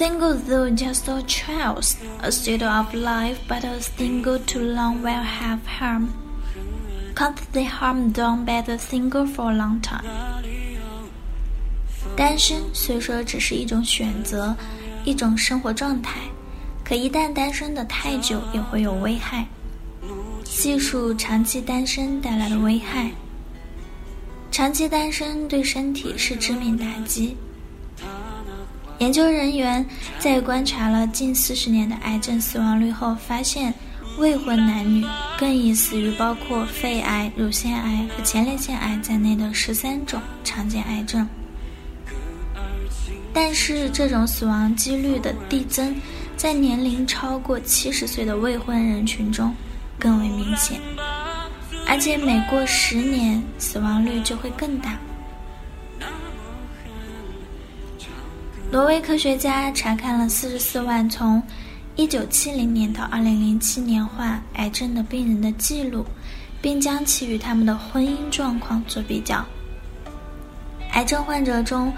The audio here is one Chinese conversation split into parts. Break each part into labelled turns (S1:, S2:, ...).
S1: Single though just a choice, a state of life, but a single too long will have harm. Can't the harm done by the single for a long time? 单身虽说只是一种选择，一种生活状态，可一旦单身的太久，也会有危害。细数长期单身带来的危害，长期单身对身体是致命打击。研究人员在观察了近四十年的癌症死亡率后发现，未婚男女更易死于包括肺癌、乳腺癌和前列腺癌在内的十三种常见癌症。但是，这种死亡几率的递增，在年龄超过七十岁的未婚人群中更为明显，而且每过十年，死亡率就会更大。挪威科学家查看了四十四万从1970年到2007年患癌症的病人的记录，并将其与他们的婚姻状况做比较。癌症患者中，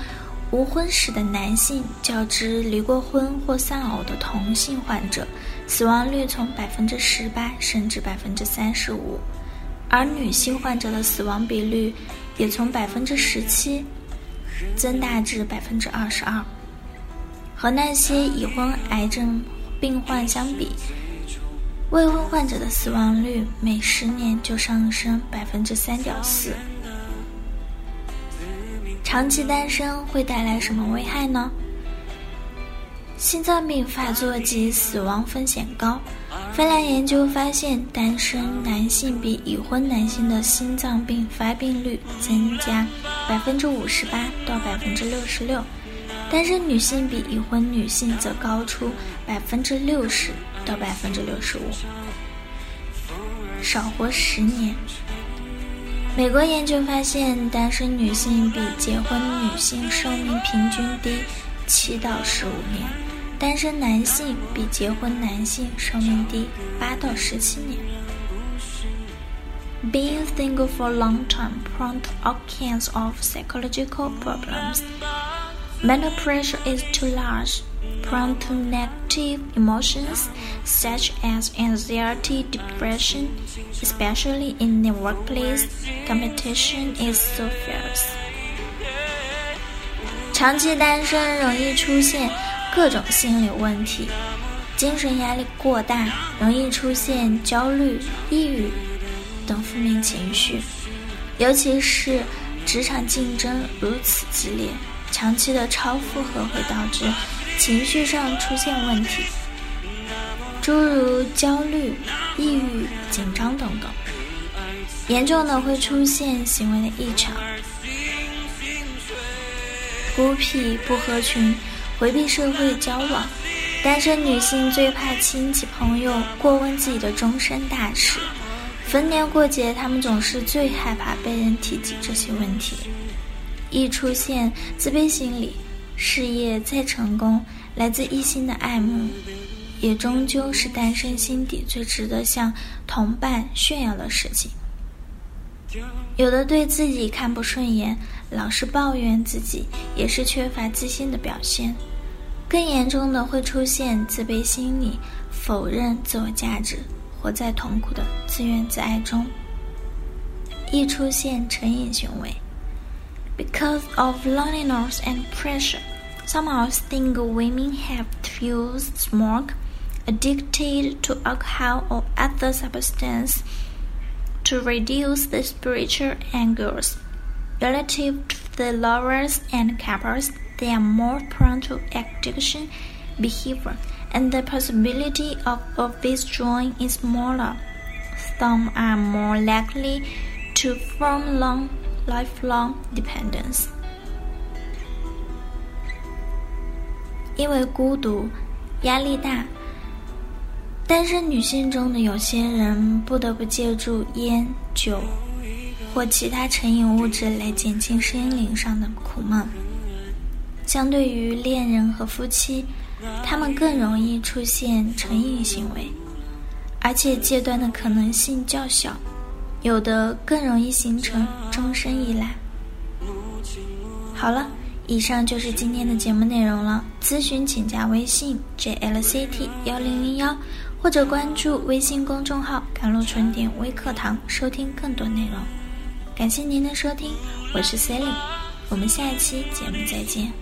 S1: 无婚史的男性较之离过婚或丧偶的同性患者，死亡率从百分之十八升至百分之三十五，而女性患者的死亡比率也从百分之十七增大至百分之二十二。和那些已婚癌症病患相比，未婚患者的死亡率每十年就上升百分之三点四。长期单身会带来什么危害呢？心脏病发作及死亡风险高。芬兰研究发现，单身男性比已婚男性的心脏病发病率增加百分之五十八到百分之六十六。单身女性比已婚女性则高出百分之六十到百分之六十五，少活十年。美国研究发现，单身女性比结婚女性寿命平均低七到十五年，单身男性比结婚男性寿命低八到十七年。Being single for a long time prompts all kinds of psychological problems. Mental pressure is too large, prone to negative emotions such as anxiety, depression, especially in the workplace. Competition is so fierce. 长期单身容易出现各种心理问题，精神压力过大，容易出现焦虑、抑郁等负面情绪，尤其是职场竞争如此激烈。 长期的超负荷会导致情绪上出现问题，诸如焦虑、抑郁、紧张等等。严重的会出现行为的异常，孤僻、不合群、回避社会交往。单身女性最怕亲戚朋友过问自己的终身大事，逢年过节，她们总是最害怕被人提及这些问题。易出现自卑心理，事业再成功，来自异性的爱慕，也终究是单身心底最值得向同伴炫耀的事情。有的对自己看不顺眼，老是抱怨自己，也是缺乏自信的表现。更严重的会出现自卑心理，否认自我价值，活在痛苦的自怨自艾中，易出现成瘾行为。Because of loneliness and pressure, some of single women have used smoke, addicted to alcohol or other substance to reduce the spiritual angers. Relative to the lovers and couples, they are more prone to addiction behavior, and the possibility of, withdrawing is smaller. Some are more likely to form long lifelong dependence。因为孤独、压力大，单身女性中的有些人不得不借助烟酒或其他成瘾物质来减轻心灵上的苦闷。相对于恋人和夫妻，他们更容易出现成瘾行为，而且戒断的可能性较小，有的更容易形成终身依赖。好了，以上就是今天的节目内容了。咨询请加微信 jlct 幺零零幺，或者关注微信公众号“甘露春点微课堂”，收听更多内容。感谢您的收听，我是 Celine，我们下一期节目再见。